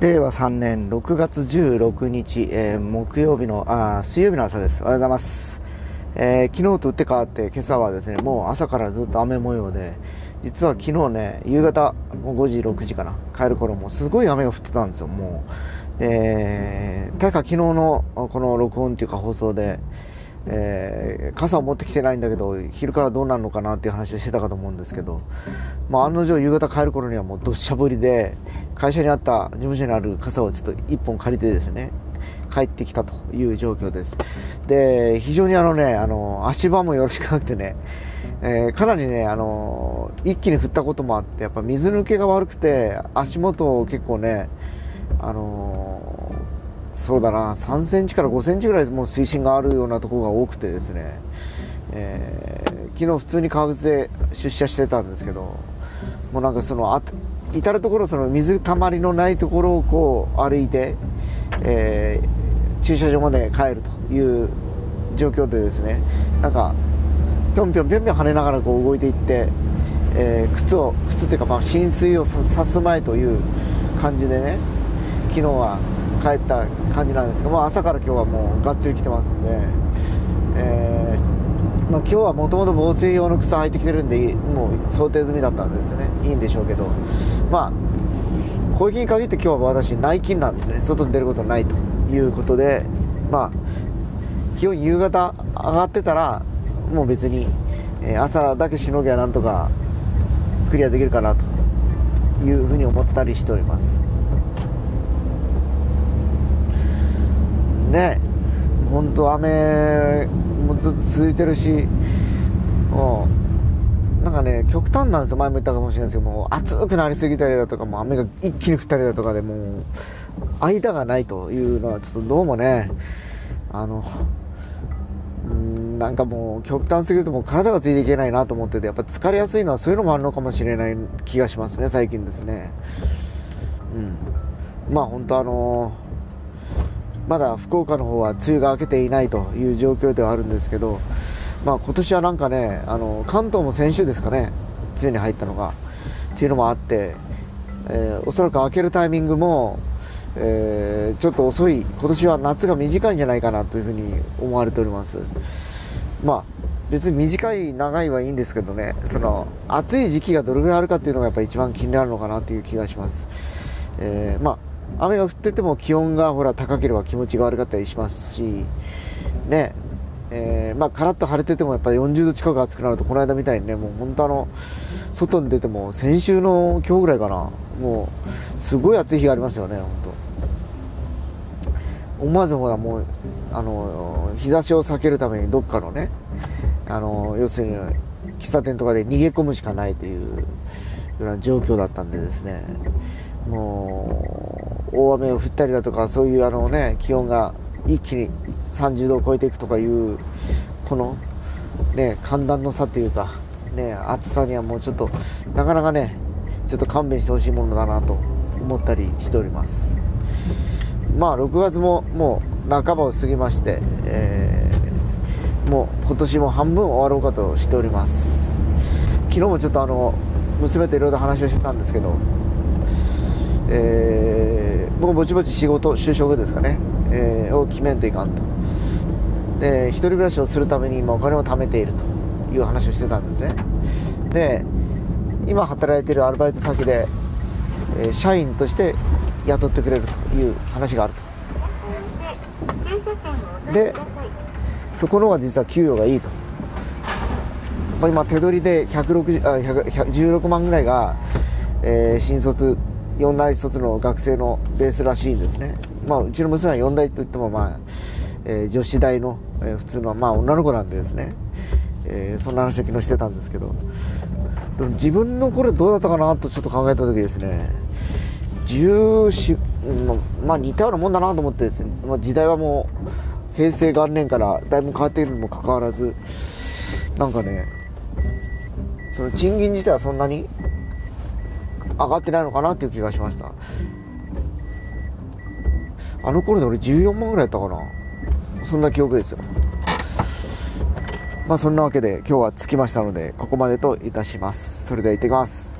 令和3年6月16日、えー、木曜日のあ水曜日の朝です。おはようございます、えー、昨日と打って変わって今朝はですねもう朝からずっと雨模様で実は昨日ね夕方もう5時6時かな帰る頃もすごい雨が降ってたんですよもう。で確か昨日のこの録音っていうか放送でえー、傘を持ってきてないんだけど昼からどうなるのかなっていう話をしてたかと思うんですけど、まあ、案の定夕方帰る頃にはもうどっしゃ降りで会社にあった事務所にある傘をちょっと1本借りてですね帰ってきたという状況です。で非常にあのねあの足場もよろしくなくてね、えー、かなりねあの一気に降ったこともあってやっぱ水抜けが悪くて足元を結構ねあのそうだな。3センチから5センチぐらいもう水深があるようなところが多くてですね、えー、昨日普通に革靴で出社してたんですけどもうなんかそのあ至る所その水たまりのないところをこう歩いて、えー、駐車場まで帰るという状況でですね。なんかぴょんぴょんぴょんぴょん跳ねながらこう動いていって、えー、靴を靴っていうかまあ浸水をさす前という感じでね。昨日は帰った感じなんですが、まあ、朝から今日はもうがっつり来てますんで、えー、まあ、今日はもともと防水用の靴履いてきてるんでもう想定済みだったんですね。いいんでしょうけど。まあ小雪に限って今日は私内勤なんですね。外に出ることはないということでまあ気温夕方上がってたらもう別に朝だけしのぎはなんとかクリアできるかなというふうに思ったりしております。ね本当雨もずっと続いてるしもうなんかね極端なんですよ。前も言ったかもしれないですけどもう暑くなりすぎたりだとかも雨が一気に降ったりだとかでもう間がないというのはちょっとどうもねあのなんかもう極端すぎるともう体がついていけないなと思っててやっぱ疲れやすいのはそういうのもあるのかもしれない気がしますね最近ですね。うん。まあ本当あのーまだ福岡の方は梅雨が明けていないという状況ではあるんですけど、まあ、今年はなんかねあの関東も先週ですかね梅雨に入ったのがっていうのもあって、えー、おそらく明けるタイミングも、えー、ちょっと遅い今年は夏が短いんじゃないかなというふうに思われております。まあ別に短い長いはいいんですけどねその暑い時期がどれぐらいあるかっていうのがやっぱ一番気になるのかなという気がします、えー、まあ雨が降ってても気温がほら高ければ気持ちが悪かったりしますし、ね、えー、まあ、カラッと晴れててもやっぱり40度近く暑くなると、この間みたいにね、もう本当あの、外に出ても先週の今日ぐらいかな、もう、すごい暑い日がありましたよね、本当。思わずほらもう、あの、日差しを避けるためにどっかのね、あの、要するに、喫茶店とかで逃げ込むしかないというような状況だったんでですね、もう、大雨を降ったりだとかそういうあの、ね、気温が一気に30度を超えていくとかいうこの、ね、寒暖の差というか、ね、暑さにはもうちょっとなかなかねちょっと勘弁してほしいものだなと思ったりしております。まあ6月ももう半ばを過ぎまして、えー、もう今年も半分終わろうかとしております。昨日もちょっとあの娘といろいろ話をしてたんですけどえー、僕ぼちぼち仕事就職ですかね、えー、を決めんといかんと。で一人暮らしをするために今お金を貯めているという話をしてたんですね。で今働いてるアルバイト先で、えー、社員として雇ってくれるという話があると。でそこの方が実は給与がいいと。今手取りで160あ16万ぐらいが、えー、新卒4大卒の学生のベースらしいんですね、まあ、うちの娘は4大といっても、まあえー、女子大の、えー、普通の、まあ、女の子なんでですね、えー、そんな話を昨日してたんですけど。でも自分の頃どうだったかなとちょっと考えた時ですね。14、まあ、似たようなもんだなと思ってですね、まあ、時代はもう平成元年からだいぶ変わっているにもかかわらずなんかねその賃金自体はそんなに上がってないのかなっていう気がしました。あの頃で俺14万ぐらいやったかな。そんな記憶ですよ。まあそんなわけで今日は着きましたのでここまでといたします。それでは行ってきます。